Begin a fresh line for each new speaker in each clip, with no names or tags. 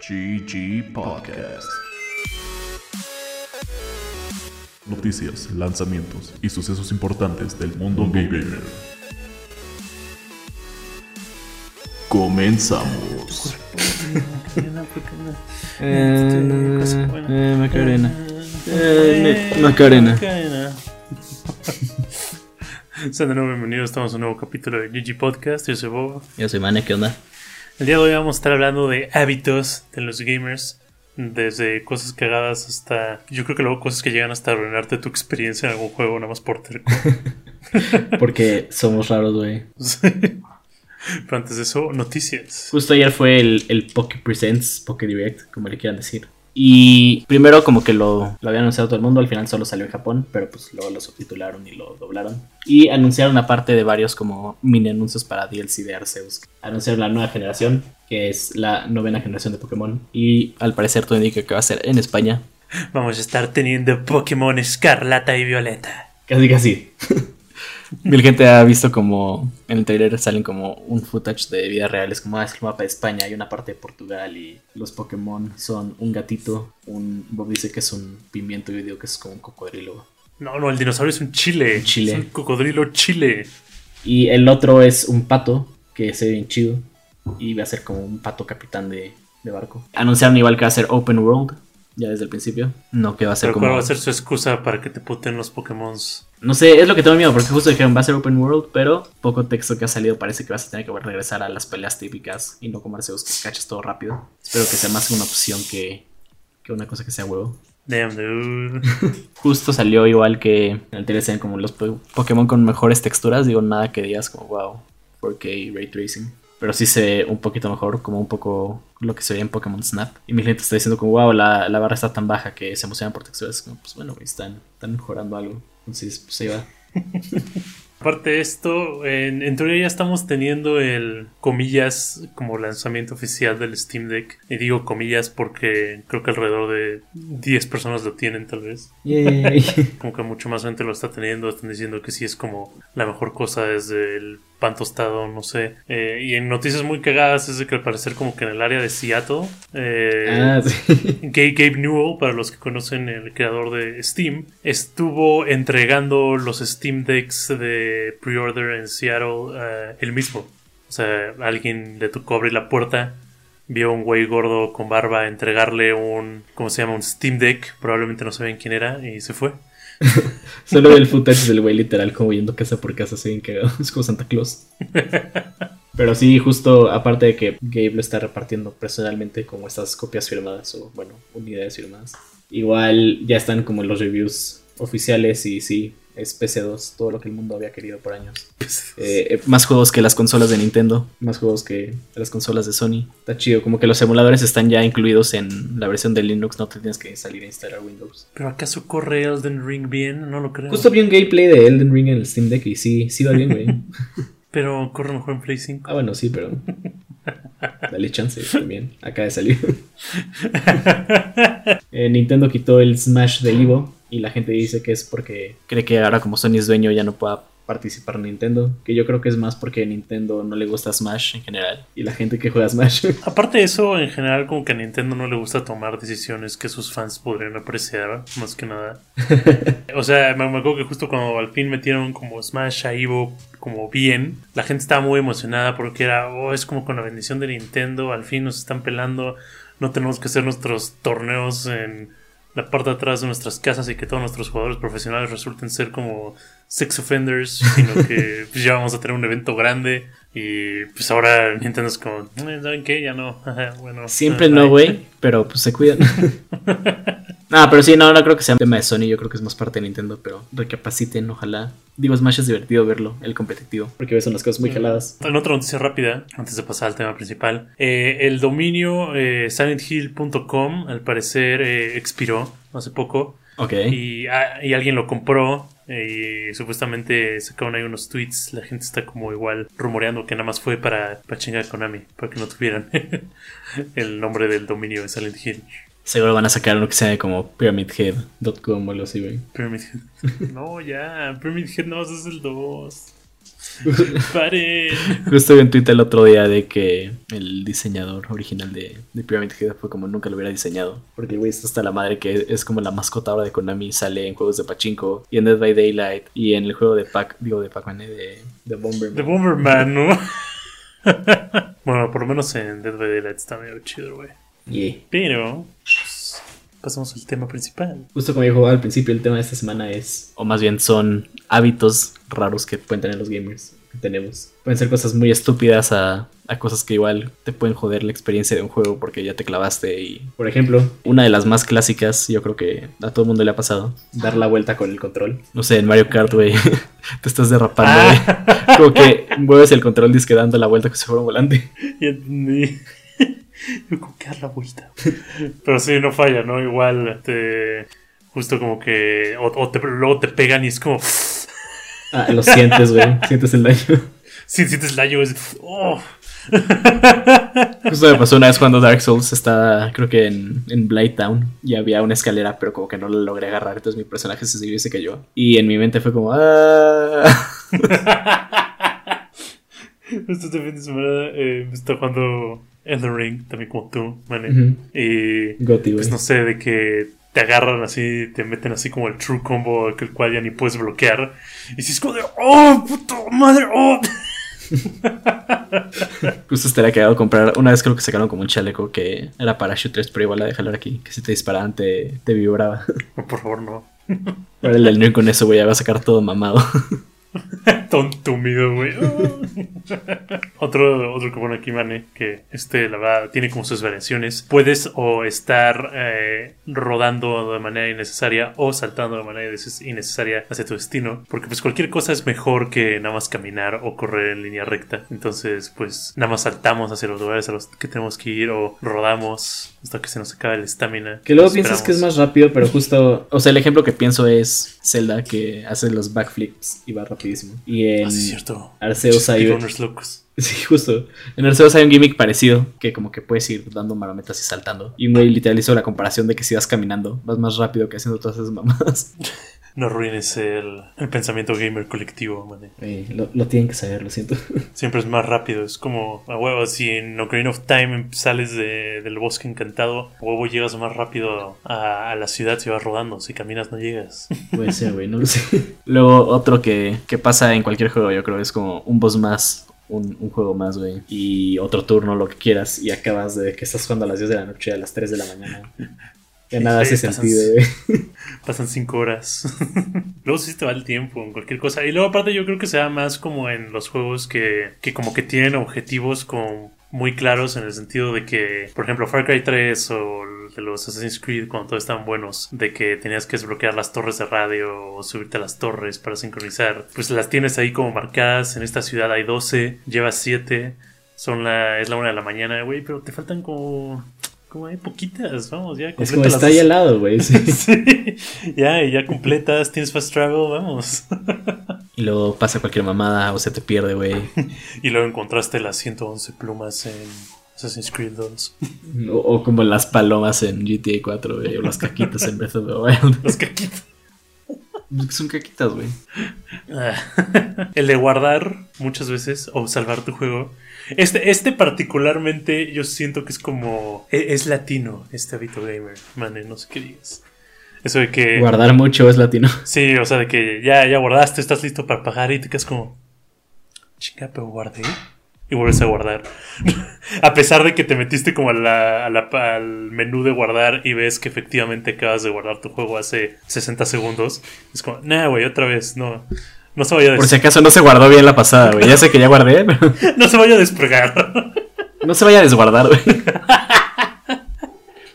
GG Podcast. Noticias, lanzamientos y sucesos importantes del mundo gamer. Comenzamos.
Eh, eh, Macarena. Eh, me- Macarena.
Sean de nuevo bienvenidos, estamos en un nuevo capítulo de GG Podcast, yo soy Bob.
Yo soy Mane, ¿qué onda?
El día de hoy vamos a estar hablando de hábitos de los gamers, desde cosas cagadas hasta, yo creo que luego cosas que llegan hasta arruinarte tu experiencia en algún juego, nada más por terco.
Porque somos raros, güey.
Pero antes de eso, noticias.
Justo ayer fue el, el Poké Presents, Poké Direct, como le quieran decir. Y primero como que lo, lo había anunciado todo el mundo, al final solo salió en Japón, pero pues luego lo subtitularon y lo doblaron. Y anunciaron aparte de varios como mini anuncios para DLC de Arceus. Anunciaron la nueva generación, que es la novena generación de Pokémon. Y al parecer todo indica que va a ser en España.
Vamos a estar teniendo Pokémon Escarlata y Violeta.
Casi casi. Mil gente ha visto como en el trailer salen como un footage de vida real. Es como, ah, es el mapa de España, hay una parte de Portugal y los Pokémon son un gatito. Un Bob dice que es un pimiento yo digo que es como un cocodrilo.
No, no, el dinosaurio es un chile.
Un chile.
Es un cocodrilo chile.
Y el otro es un pato que se ve bien chido y va a ser como un pato capitán de, de barco. Anunciaron igual que va a ser Open World ya desde el principio. No que va a ser
Pero
como...
cuál va a ser su excusa para que te puten los Pokémon.
No sé, es lo que tengo miedo, porque justo dijeron va a ser open world, pero poco texto que ha salido parece que vas a tener que regresar a las peleas típicas y no Arceus que cachas todo rápido. Espero que sea más una opción que, que una cosa que sea huevo.
Damn, dude.
Justo salió igual que en el sean como los po- Pokémon con mejores texturas, digo nada que digas como wow, 4K Ray Tracing. Pero sí se ve un poquito mejor, como un poco lo que se veía en Pokémon Snap. Y mi gente está diciendo como wow, la, la barra está tan baja que se emocionan por texturas. Como, pues bueno, están, están mejorando algo. Entonces, pues ahí va.
Aparte de esto, en, en teoría ya estamos teniendo el comillas como lanzamiento oficial del Steam Deck. Y digo comillas porque creo que alrededor de 10 personas lo tienen tal vez.
Yay.
Como que mucho más gente lo está teniendo. Están diciendo que sí es como la mejor cosa desde el pan tostado, no sé. Eh, y en noticias muy cagadas es de que al parecer como que en el área de Seattle... eh,
ah, sí.
Gabe, Gabe Newell, para los que conocen el creador de Steam, estuvo entregando los Steam Decks de pre-order en Seattle eh, él mismo. O sea, alguien le tocó abrir la puerta, vio a un güey gordo con barba entregarle un, ¿cómo se llama? Un Steam Deck, probablemente no sabían quién era, y se fue.
Solo el footage del güey literal como yendo casa por casa, bien cagado. Es como Santa Claus. Pero sí, justo aparte de que Gabe lo está repartiendo personalmente como estas copias firmadas o, bueno, unidades firmadas. Igual ya están como los reviews oficiales y sí, es PC2, todo lo que el mundo había querido por años. Eh, eh, más juegos que las consolas de Nintendo, más juegos que las consolas de Sony. Está chido, como que los emuladores están ya incluidos en la versión de Linux, no te tienes que salir a instalar Windows.
¿Pero acaso corre Elden Ring bien? No lo creo.
Justo vi un gameplay de Elden Ring en el Steam Deck y sí, sí va bien, güey.
Pero corre mejor en Play 5.
Ah, bueno, sí, pero. Dale chance también. Acaba de salir. Eh, Nintendo quitó el Smash del Evo y la gente dice que es porque cree que ahora, como Sony es dueño, ya no pueda participar en Nintendo. Que yo creo que es más porque a Nintendo no le gusta Smash en general y la gente que juega Smash.
Aparte de eso, en general, como que a Nintendo no le gusta tomar decisiones que sus fans podrían apreciar, más que nada. o sea, me, me acuerdo que justo cuando al fin metieron como Smash a Evo como bien, la gente estaba muy emocionada porque era, oh, es como con la bendición de Nintendo, al fin nos están pelando, no tenemos que hacer nuestros torneos en la parte de atrás de nuestras casas y que todos nuestros jugadores profesionales resulten ser como sex offenders, sino que pues, ya vamos a tener un evento grande y pues ahora Nintendo es como, "Eh, ¿saben qué? Ya no. Bueno,
Siempre no,
bye".
güey, pero pues se cuidan. No, pero sí, no, no creo que sea un tema de Sony, yo creo que es más parte de Nintendo, pero recapaciten, ojalá. Digo, Smash es divertido verlo, el competitivo, porque ves unas cosas muy jaladas.
En otra noticia rápida, antes de pasar al tema principal, eh, el dominio eh, silenthill.com al parecer eh, expiró hace poco
Ok.
y, ah, y alguien lo compró eh, y supuestamente sacaron ahí unos tweets. La gente está como igual rumoreando que nada más fue para, para chingar a Konami, para que no tuvieran el nombre del dominio de Silent Hill.
Seguro van a sacar uno que sea como pyramidhead.com o algo así, güey.
Pyramid Head. No, ya, Pyramid Head no, ese es el 2. Paren.
Justo vi en Twitter el otro día de que el diseñador original de, de Pyramid Head fue como nunca lo hubiera diseñado. Porque güey está hasta la madre que es como la mascota ahora de Konami. Sale en juegos de Pachinko y en Dead by Daylight y en el juego de Pac, digo de Pac-Man, eh, de, de Bomberman.
The Bomberman, ¿no? bueno, por lo menos en Dead by Daylight está medio chido, güey.
Yeah.
Pero, pues, pasamos al tema principal.
Justo como dijo al principio, el tema de esta semana es, o más bien son hábitos raros que pueden tener los gamers. Que tenemos. Pueden ser cosas muy estúpidas a, a cosas que igual te pueden joder la experiencia de un juego porque ya te clavaste. Y, por ejemplo, una de las más clásicas, yo creo que a todo el mundo le ha pasado, dar la vuelta con el control. No sé, en Mario Kart, güey, te estás derrapando, güey. Como que mueves el control disque dando la vuelta que se fuera un volante.
Ya entendí. Yo como que dar la vuelta. Pero sí, no falla, ¿no? Igual, te, justo como que. O, o te- luego te pegan y es como.
Ah, lo sientes, güey, sientes el daño.
Si sientes el daño, es. Oh.
Justo me pasó una vez cuando Dark Souls estaba, creo que en, en Blight Town, y había una escalera, pero como que no la logré agarrar, entonces mi personaje se siguió y se cayó. Y en mi mente fue como, ah.
Este fin de semana eh, me está jugando Elden Ring, también como tú, man.
Ujú.
Y.
Goti.
Pues no sé, de que te agarran así, te meten así como el true combo, el cual ya ni puedes bloquear. Y si es como de, ¡oh, puta madre! ¡oh!
Justo estaría quedado comprar. Una vez creo que sacaron como un chaleco que era para shooters, pero igual a dejarlo aquí, que si te disparaban te, te vibraba.
Por favor, no.
Ahora el Ring con eso, güey, ya va a sacar todo mamado.
Tontumido, güey. otro, otro que pone aquí, Mane, que este, la verdad, tiene como sus variaciones. Puedes o estar eh, rodando de manera innecesaria o saltando de manera innecesaria hacia tu destino. Porque pues cualquier cosa es mejor que nada más caminar o correr en línea recta. Entonces, pues nada más saltamos hacia los lugares a los que tenemos que ir o rodamos hasta que se nos acabe la estamina.
Que luego piensas que es más rápido, pero justo. O sea, el ejemplo que pienso es Zelda, que hace los backflips y va rapidísimo. Y en
Ah, sí, es cierto.
Arceus hay.
Locos.
Sí, justo. En Arceus hay un gimmick parecido, que como que puedes ir dando marometas y saltando. Y un güey literal hizo la comparación de que si vas caminando, vas más rápido que haciendo todas esas mamadas.
No arruines el, el pensamiento gamer colectivo, man.
lo, lo tienen que saber, lo siento.
Siempre es más rápido. Es como, a huevo, si en Ocarina of Time sales de- del bosque encantado, a huevo llegas más rápido a, a la ciudad si vas rodando. Si caminas no llegas.
Puede ser, güey, no lo sé. Luego otro que, que pasa en cualquier juego, yo creo, es como un boss más. Un, un juego más, güey. Y otro turno, lo que quieras. Y acabas de que estás jugando a las 10 de la noche, a las 3 de la mañana. Que nada hace sentido, güey.
Pasan cinco horas. luego sí te va el tiempo en cualquier cosa. Y luego aparte yo creo que se da más como en los juegos que, que como que tienen objetivos como muy claros en el sentido de que, por ejemplo, Far Cry 3 o de los Assassin's Creed cuando todos estaban buenos, de que tenías que desbloquear las torres de radio o subirte a las torres para sincronizar, pues las tienes ahí como marcadas, en esta ciudad hay 12, llevas 7, son la, es la una de la mañana, güey, pero te faltan como, como hay poquitas, vamos, ya.
Es como está ahí al lado, güey. sí.
Sí, ya, y ya completas, tienes fast travel, vamos.
Y luego pasa cualquier mamada o se te pierde, güey.
Y luego encontraste las 111 plumas en Assassin's Creed 2.
O, o como las palomas en GTA 4, güey. O las caquitas en Breath of the Wild.
Los caquitos.
Son caquitas, güey.
Ah. El de guardar muchas veces o salvar tu juego. Este, este particularmente yo siento que es como... e- Es, latino este hábito gamer, man, no sé qué digas. Eso de que...
Guardar mucho es latino.
Sí, o sea, de que ya, ya guardaste, estás listo para pagar y te quedas como... Chica, pero guardé. Y vuelves a guardar. a pesar de que te metiste como a la, a la- al menú de guardar y ves que efectivamente acabas de guardar tu juego hace 60 segundos. Es como, nah, güey, otra vez, no. No se vaya a,
Por si acaso no se guardó bien la pasada, güey. Ya sé que ya guardé, pero
no se vaya a despegar.
no se vaya a desguardar, güey.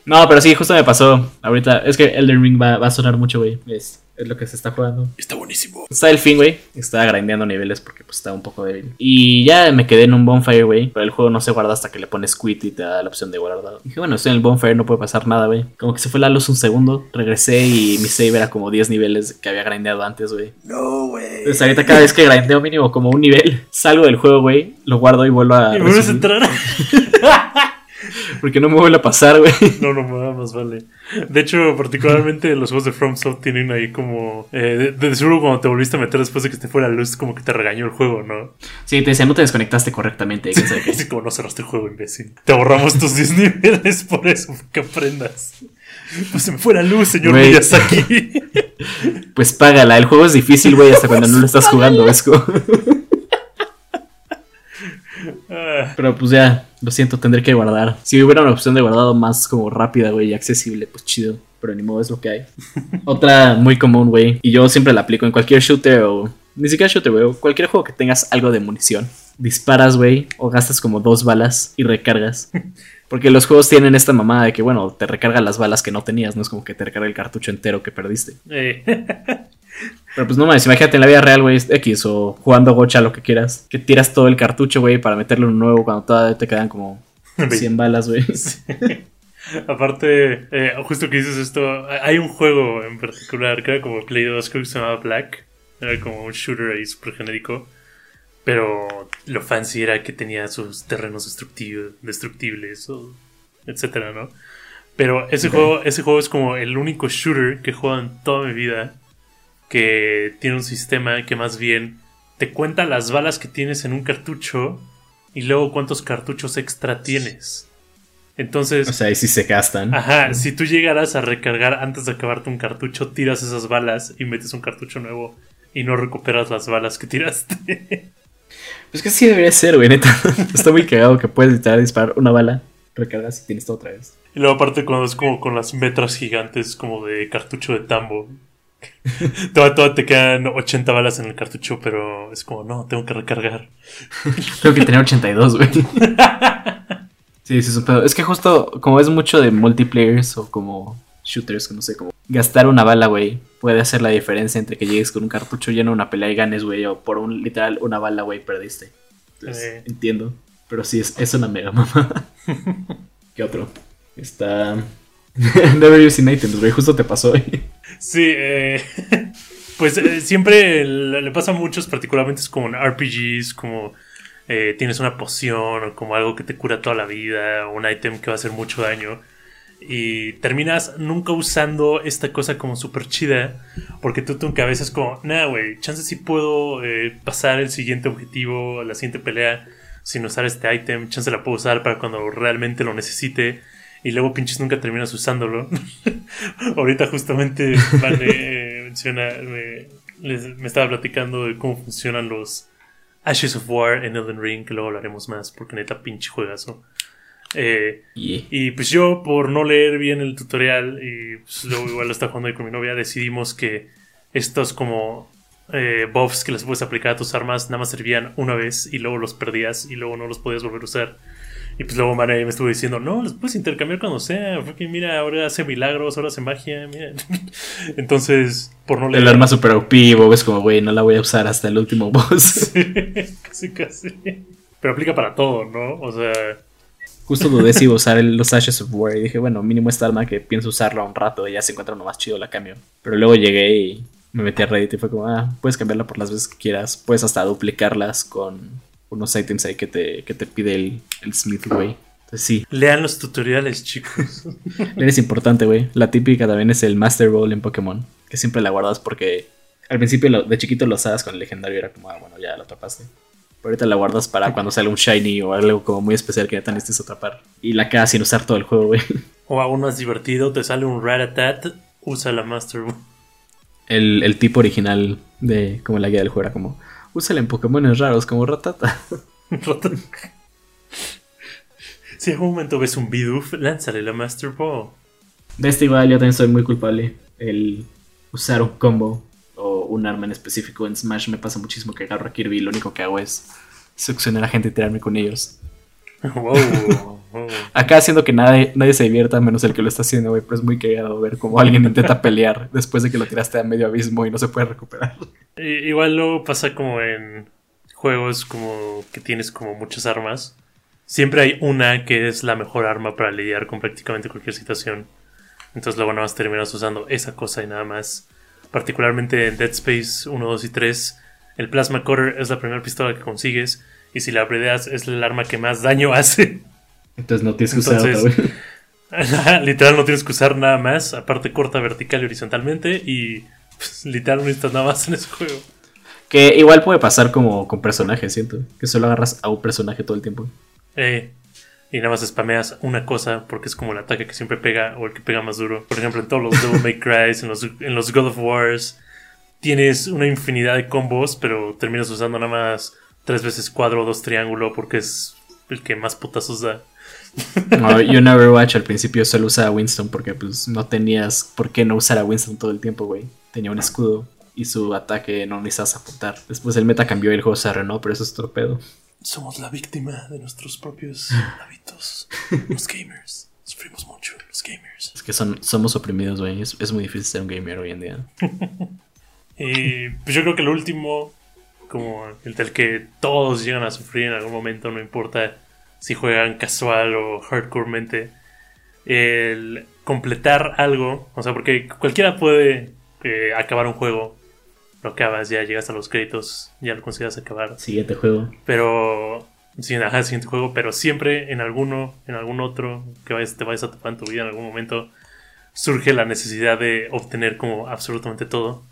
No, pero sí, justo me pasó. Ahorita, es que Elden Ring va, va a sonar mucho, güey. Es, es lo que se está jugando.
Está buenísimo.
Está el fin, güey. Estaba grindeando niveles porque pues estaba un poco débil. Y ya me quedé en un bonfire, güey. Pero el juego no se guarda hasta que le pones quit y te da la opción de guardar. Dije, bueno, estoy en el bonfire, no puede pasar nada, güey. Como que se fue la luz un segundo. Regresé y mi save era como 10 niveles que había grindeado antes, güey.
No, güey.
Entonces ahorita cada vez que grindeo mínimo como un nivel, salgo del juego, güey. Lo guardo y vuelvo a...
Y vuelves a entrar.
Porque no me vuelve a pasar, güey.
No, no, nada más vale. De hecho, particularmente los juegos de FromSoft tienen ahí como... Eh, de, de seguro cuando te volviste a meter después de que te fuera la luz, como que te regañó el juego, ¿no?
Sí, te decía, no te desconectaste correctamente. qué.
Así como no cerraste el juego, imbécil. Te ahorramos tus 10 niveles por eso, que aprendas. Pues se me fue la luz, señor. Miyazaki.
Pues págala, el juego es difícil, güey, hasta cuando no lo estás jugando, es como-
Ah,
Pero pues ya, lo siento, tendré que guardar. Si hubiera una opción de guardado más como rápida, güey, y accesible, pues chido. Pero ni modo, es lo que hay. Otra muy común, güey, y yo siempre la aplico en cualquier shooter o... Ni siquiera shooter, güey, cualquier juego que tengas algo de munición. Disparas, güey, o gastas como dos balas y recargas. Porque los juegos tienen esta mamada de que, bueno, te recarga las balas que no tenías, no es como que te recarga el cartucho entero que perdiste.
eh.
Pero pues no mames, imagínate en la vida real, güey, X o jugando gocha, lo que quieras. Que tiras todo el cartucho, güey, para meterle uno nuevo cuando todavía te quedan como 100 balas, güey.
Aparte, eh, justo que dices esto, hay un juego en particular que era como Play 2, creo que se llamaba Black. Era como un shooter ahí súper genérico. Pero lo fancy era que tenía sus terrenos destructivos, destructibles, o etcétera, ¿no? Pero ese, juego, ese juego es como el único shooter que he jugado en toda mi vida que tiene un sistema que más bien te cuenta las balas que tienes en un cartucho y luego cuántos cartuchos extra tienes. Entonces,
O sea, ahí sí se gastan.
Ajá, si tú llegaras a recargar antes de acabarte un cartucho, tiras esas balas y metes un cartucho nuevo y no recuperas las balas que tiraste.
Pues que sí debería ser, güey, neta. Está muy cagado que puedes literal disparar una bala, recargas y tienes todo otra vez.
y luego aparte cuando es como con las metras gigantes como de cartucho de tambo. Toda, toda te quedan 80 balas en el cartucho, pero es como, no, tengo que recargar.
Tengo que tener 82, güey. Sí, sí, es un pedo. Es que justo como es mucho de multiplayers o como shooters, que no sé, como gastar una bala, güey, puede hacer la diferencia entre que llegues con un cartucho lleno de una pelea y ganes, güey, o por un literal una bala, güey, perdiste. Entonces,
Eh.
entiendo. Pero sí, es, es una mega mamá. ¿Qué otro? Está... Never using items, güey, justo te pasó, güey.
Sí, eh, pues eh, siempre le pasa a muchos, particularmente es como RPGs, como eh, tienes una poción o como algo que te cura toda la vida, un item que va a hacer mucho daño. Y terminas nunca usando esta cosa como súper chida, porque tú tu cabeza es como, nah, güey, chance sí puedo eh, pasar el siguiente objetivo, la siguiente pelea, sin usar este item, chance la puedo usar para cuando realmente lo necesite. Y luego pinches nunca terminas usándolo. Ahorita justamente Vane eh, menciona, me, les- me estaba platicando de cómo funcionan los Ashes of War en Elden Ring, que luego hablaremos más, porque neta pinche juegazo. Eh,
Yeah.
y pues yo, por no leer bien el tutorial, y pues luego igual lo estaba jugando ahí con mi novia, decidimos que estos como eh, buffs que les puedes aplicar a tus armas nada más servían una vez y luego los perdías y luego no los podías volver a usar. Y pues luego Mara me estuvo diciendo, no, los puedes intercambiar cuando sea, porque mira, ahora hace milagros, ahora hace magia, mira. Entonces, por no leer...
El arma super OP, Bob es como, güey, no la voy a usar hasta el último boss.
casi, casi. Pero aplica para todo, ¿no? O sea,
Justo dudé si usar el- los Ashes of War y dije, bueno, mínimo esta arma que pienso usarla un rato y ya se encuentra uno más chido la cambio. Pero luego llegué y me metí a Reddit y fue como, ah, puedes cambiarla por las veces que quieras, puedes hasta duplicarlas con unos ítems ahí que te, que te pide el, el Smith, güey. Entonces sí,
lean los tutoriales, chicos.
eres importante, güey. La típica también es el Master Ball en Pokémon, que siempre la guardas porque al principio lo- de chiquito lo usabas con el legendario y era como, ah, bueno, ya lo atrapaste. Pero ahorita la guardas para cuando sale un shiny o algo como muy especial que neta necesites atrapar. Y la quedas sin usar todo el juego, güey.
O aún más divertido, te sale un Ratatat, usa la Master Ball.
El, el tipo original de como la guía del juego era como, úsala en Pokémon raros como Ratata.
Rata- si en algún momento ves un Bidoof, lánzale la Master Ball.
De este igual yo también soy muy culpable. El usar un combo o un arma en específico en Smash me pasa muchísimo que agarro a Kirby y lo único que hago es succionar a gente y tirarme con ellos.
Wow.
Acá haciendo que nadie, nadie se divierta menos el que lo está haciendo, güey, pero es muy cagado ver cómo alguien intenta pelear después de que lo tiraste a medio abismo y no se puede recuperar.
Igual luego pasa como en juegos como que tienes como muchas armas. Siempre hay una que es la mejor arma para lidiar con prácticamente cualquier situación. Entonces luego nada más terminas usando esa cosa y nada más. Particularmente en Dead Space 1, 2 y 3, el Plasma Cutter es la primera pistola que consigues. Y si la upgradeas es el arma que más daño hace.
Entonces no tienes que usar
Entonces-
otra, güey.
literal no tienes que usar nada más, aparte corta vertical y horizontalmente y pues, literal no necesitas nada más en ese juego.
Que igual puede pasar como con personajes, siento. Que solo agarras a un personaje todo el tiempo.
Eh, y nada más spameas una cosa porque es como el ataque que siempre pega o el que pega más duro. Por ejemplo, en todos los Devil May Cry, en los, en los God of Wars, tienes una infinidad de combos, pero terminas usando nada más tres veces cuadro o dos triángulo porque es el que más putazos da.
No, yo en Overwatch al principio solo usaba a Winston porque pues no tenías por qué no usar a Winston todo el tiempo, güey. Tenía un escudo y su ataque no necesitas apuntar. Después el meta cambió y el juego se arruinó, pero eso es torpedo.
Somos la víctima de nuestros propios hábitos. Los gamers. Sufrimos mucho, los gamers.
Es que son, somos oprimidos, güey. Es, es muy difícil ser un gamer hoy en día.
Y pues yo creo que el último, como el del que todos llegan a sufrir en algún momento, no importa si juegan casual o hardcoremente, el completar algo, o sea, porque cualquiera puede eh, acabar un juego, lo acabas, ya llegas a los créditos, ya lo consideras acabar,
Siguiente juego.
pero sí, ajá, siguiente juego, pero siempre en alguno, en algún otro que vayas, te vayas a topar en tu vida en algún momento, surge la necesidad de obtener como absolutamente todo.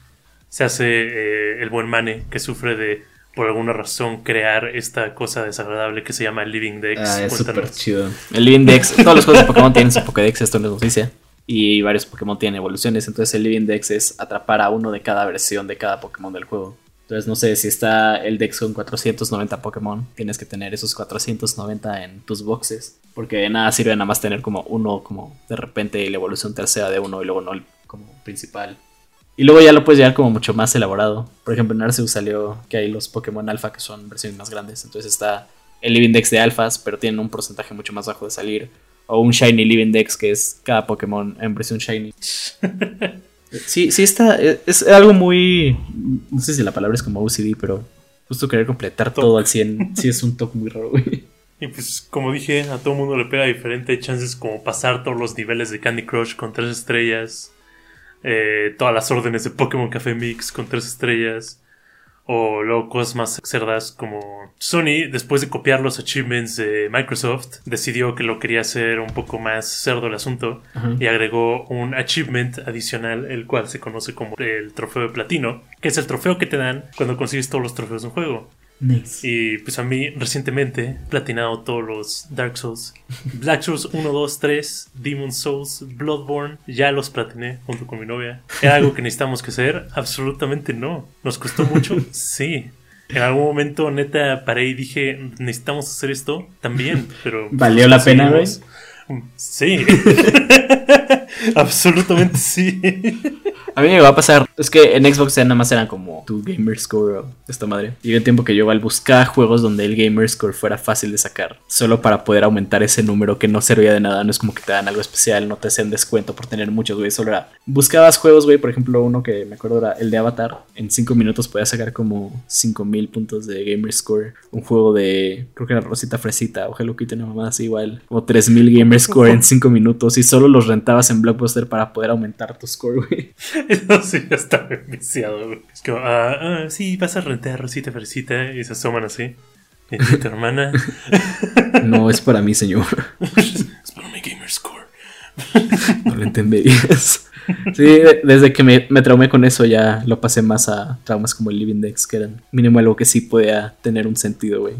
Se hace eh, el buen Mane que sufre de, por alguna razón, crear esta cosa desagradable que se llama Living Dex.
Ah, es súper chido. El Living Dex, todos los juegos de Pokémon tienen su Pokédex, esto no es noticia. Y varios Pokémon tienen evoluciones. Entonces el Living Dex es atrapar a uno de cada versión de cada Pokémon del juego. Entonces no sé si está el Dex con 490 Pokémon, tienes que tener esos 490 en tus boxes. Porque de nada sirve nada más tener como uno, como de repente la evolución tercera de uno y luego no el como principal. Y luego ya lo puedes llevar como mucho más elaborado. Por ejemplo, en Arceus salió que hay los Pokémon Alpha que son versiones más grandes. Entonces está el Living Dex de alfas, pero tienen un porcentaje mucho más bajo de salir. O un Shiny Living Dex, que es cada Pokémon en versión Shiny. sí, sí está. Es algo muy. No sé si la palabra es como OCD, pero justo querer completar todo al 100. Sí, es un toque muy raro, güey.
Y pues, como dije, a todo mundo le pega diferente. Chances como pasar todos los niveles de Candy Crush con tres estrellas. Eh, todas las órdenes de Pokémon Café Mix con tres estrellas. O luego cosas más cerdas como Sony, después de copiar los achievements de Microsoft, decidió que lo quería hacer un poco más cerdo el asunto y agregó un achievement adicional, el cual se conoce como el trofeo de platino, que es el trofeo que te dan cuando consigues todos los trofeos de un juego.
Nice.
Y pues a mí recientemente he platinado todos los Dark Souls. Black Souls 1, 2, 3, Demon Souls, Bloodborne, ya los platiné junto con mi novia. ¿Era algo que necesitamos que hacer? Absolutamente no. ¿Nos costó mucho? Sí. En algún momento neta paré y dije, necesitamos hacer esto también, pero...
¿Valió la pena, güey?
Sí. Absolutamente sí.
A mí me va a pasar. Es que en Xbox ya nada más eran como tu gamer score o esta madre. Llegó un tiempo que yo igual buscaba juegos donde el gamer score fuera fácil de sacar. Solo para poder aumentar ese número que no servía de nada. No es como que te dan algo especial, no te hacen descuento por tener muchos, güey. Solo era. Buscabas juegos, güey. Por ejemplo, uno que me acuerdo era el de Avatar. En 5 minutos podías sacar como 5000 puntos de gamer score. Un juego de. Creo que era Rosita Fresita o Hello Kitty, no más igual. Como 3000 gamer score en 5 minutos. Y solo los rentabas en Blockbuster para poder aumentar tu score, güey.
Eso sí, ya está bien viciado, güey. Es como, ah, ah, sí, vas a rentar Rosita Fresita y se asoman así. Y tu hermana.
No es para mí, señor.
es para mi gamer score.
No lo entenderías. Sí, de- desde que me, me traumé con eso ya lo pasé más a traumas como el Living Dex, que eran mínimo algo que sí podía tener un sentido, güey.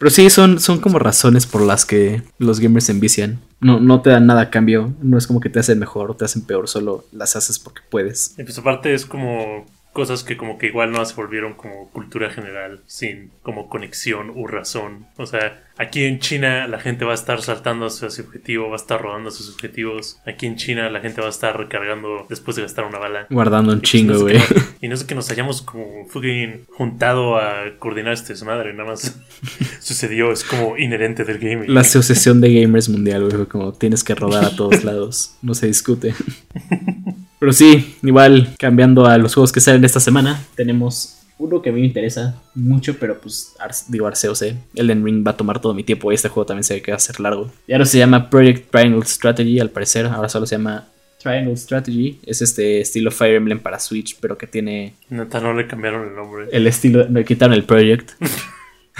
Pero sí, son, son como razones por las que los gamers se envician. No, no te dan nada a cambio. No es como que te hacen mejor o te hacen peor, solo las haces porque puedes.
Y pues aparte es como cosas que como que igual no se volvieron como cultura general sin como conexión u razón. O sea, aquí en China la gente va a estar saltando hacia su objetivo, va a estar rodando sus objetivos. Aquí en China la gente va a estar recargando después de gastar una bala.
Guardando un
pues
chingo,
no sé
güey.
no- y no sé que nos hayamos como fucking juntado a coordinar este desmadre, nada más sucedió, es como inherente del gaming.
La asociación de gamers mundial, güey, como tienes que rodar a todos lados, no se discute. Pero sí, igual cambiando a los juegos que salen esta semana, tenemos uno que a mí me interesa mucho, pero pues Ar- digo Arceus, eh. Elden Ring va a tomar todo mi tiempo y este juego también se ve que va a ser largo. Y ahora se llama Project Triangle Strategy, al parecer, ahora solo se llama Triangle Strategy. Es este estilo Fire Emblem para Switch, pero que tiene
Neta, no le cambiaron el nombre.
el estilo, me quitaron el Project.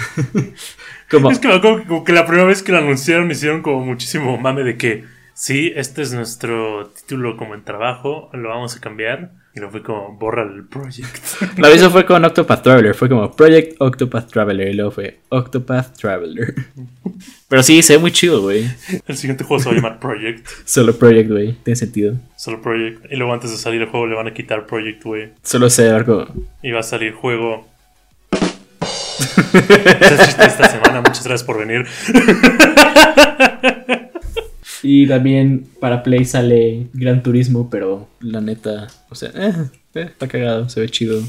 Como,
Es que me que como que la primera vez que lo anunciaron hicieron como muchísimo mame de que sí, este es nuestro título como en trabajo, lo vamos a cambiar. Y lo fue como, borra el project.
la vez fue con Octopath Traveler, fue como Project Octopath Traveler y luego fue Octopath Traveler. Pero sí, se ve muy chido, güey.
el siguiente juego se va a llamar Project.
Solo Project, güey, tiene sentido.
Solo Project. Y luego antes de salir el juego le van a quitar Project, güey.
Solo se algo.
Y va a salir juego. Esta semana. Muchas gracias por venir.
Y también para Play sale Gran Turismo, pero la neta, o sea, eh, eh, está cagado, se ve chido.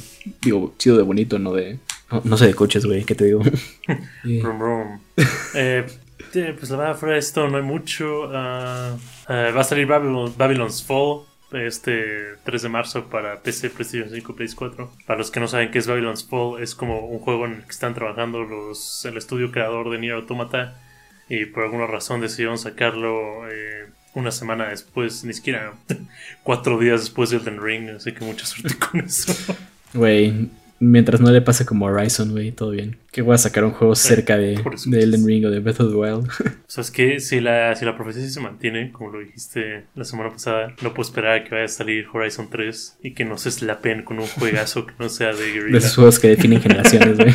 Digo, chido de bonito, no de. No, no sé de coches, güey, ¿qué te digo? Y-
Brum, brum. Eh, pues la verdad, fuera de esto no hay mucho. Ah, eh, va a salir Babylon- Babylon's Fall este 3 de marzo para PC, PlayStation 5, PS4. Para los que no saben qué es Babylon's Fall, es como un juego en el que están trabajando los, el estudio creador de Nier Automata y por alguna razón decidieron sacarlo eh, una semana después, ni siquiera cuatro días después de Elden Ring, así que mucha suerte con eso.
Güey, mientras no le pase como Horizon, güey, todo bien. Que voy a sacar un juego cerca de, de
es.
Elden Ring o de Breath of the Wild.
¿Sabes qué? Si la, si la profecía se mantiene, como lo dijiste la semana pasada, no puedo esperar a que vaya a salir Horizon 3 y que nos slapen con un juegazo que no sea de
de
Guerrilla.
esos juegos que definen generaciones, güey.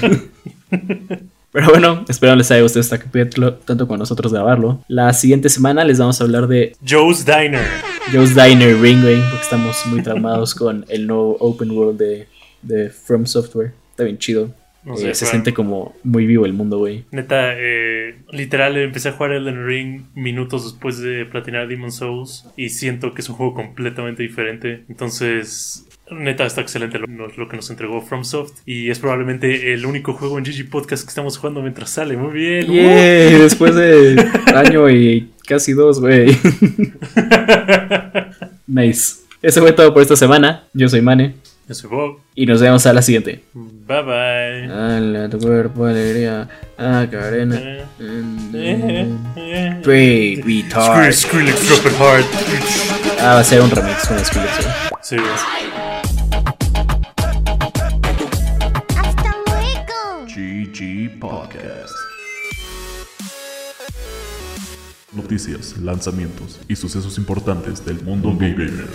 Pero bueno, espero les haya gustado este capítulo, tanto con nosotros grabarlo. La siguiente semana les vamos a hablar de
Joe's Diner.
Joe's Diner Ring, güey, porque estamos muy traumados con el nuevo open world de, de From Software. Está bien chido.
No
Eh, se siente como muy vivo el mundo, güey.
Neta, eh, literal empecé a jugar Elden Ring minutos después de platinar Demon Souls y siento que es un juego completamente diferente. Entonces, neta, está excelente lo, lo que nos entregó FromSoft y es probablemente el único juego en GG Podcast que estamos jugando mientras sale. Muy bien.
Yeah, después de año y casi dos, güey. nice. Eso fue todo por esta semana. Yo soy Mane
Yo soy Bob.
y nos vemos a la siguiente.
Bye bye.
Dale tu cuerpo alegría. Ah, Karena.
Eh, eh, eh. Screw-
Tart.
Skrillex Drop It Hard.
Ah, va a ser un remix con Skrillex.
Sí.
Noticias, lanzamientos y sucesos importantes del mundo gamer.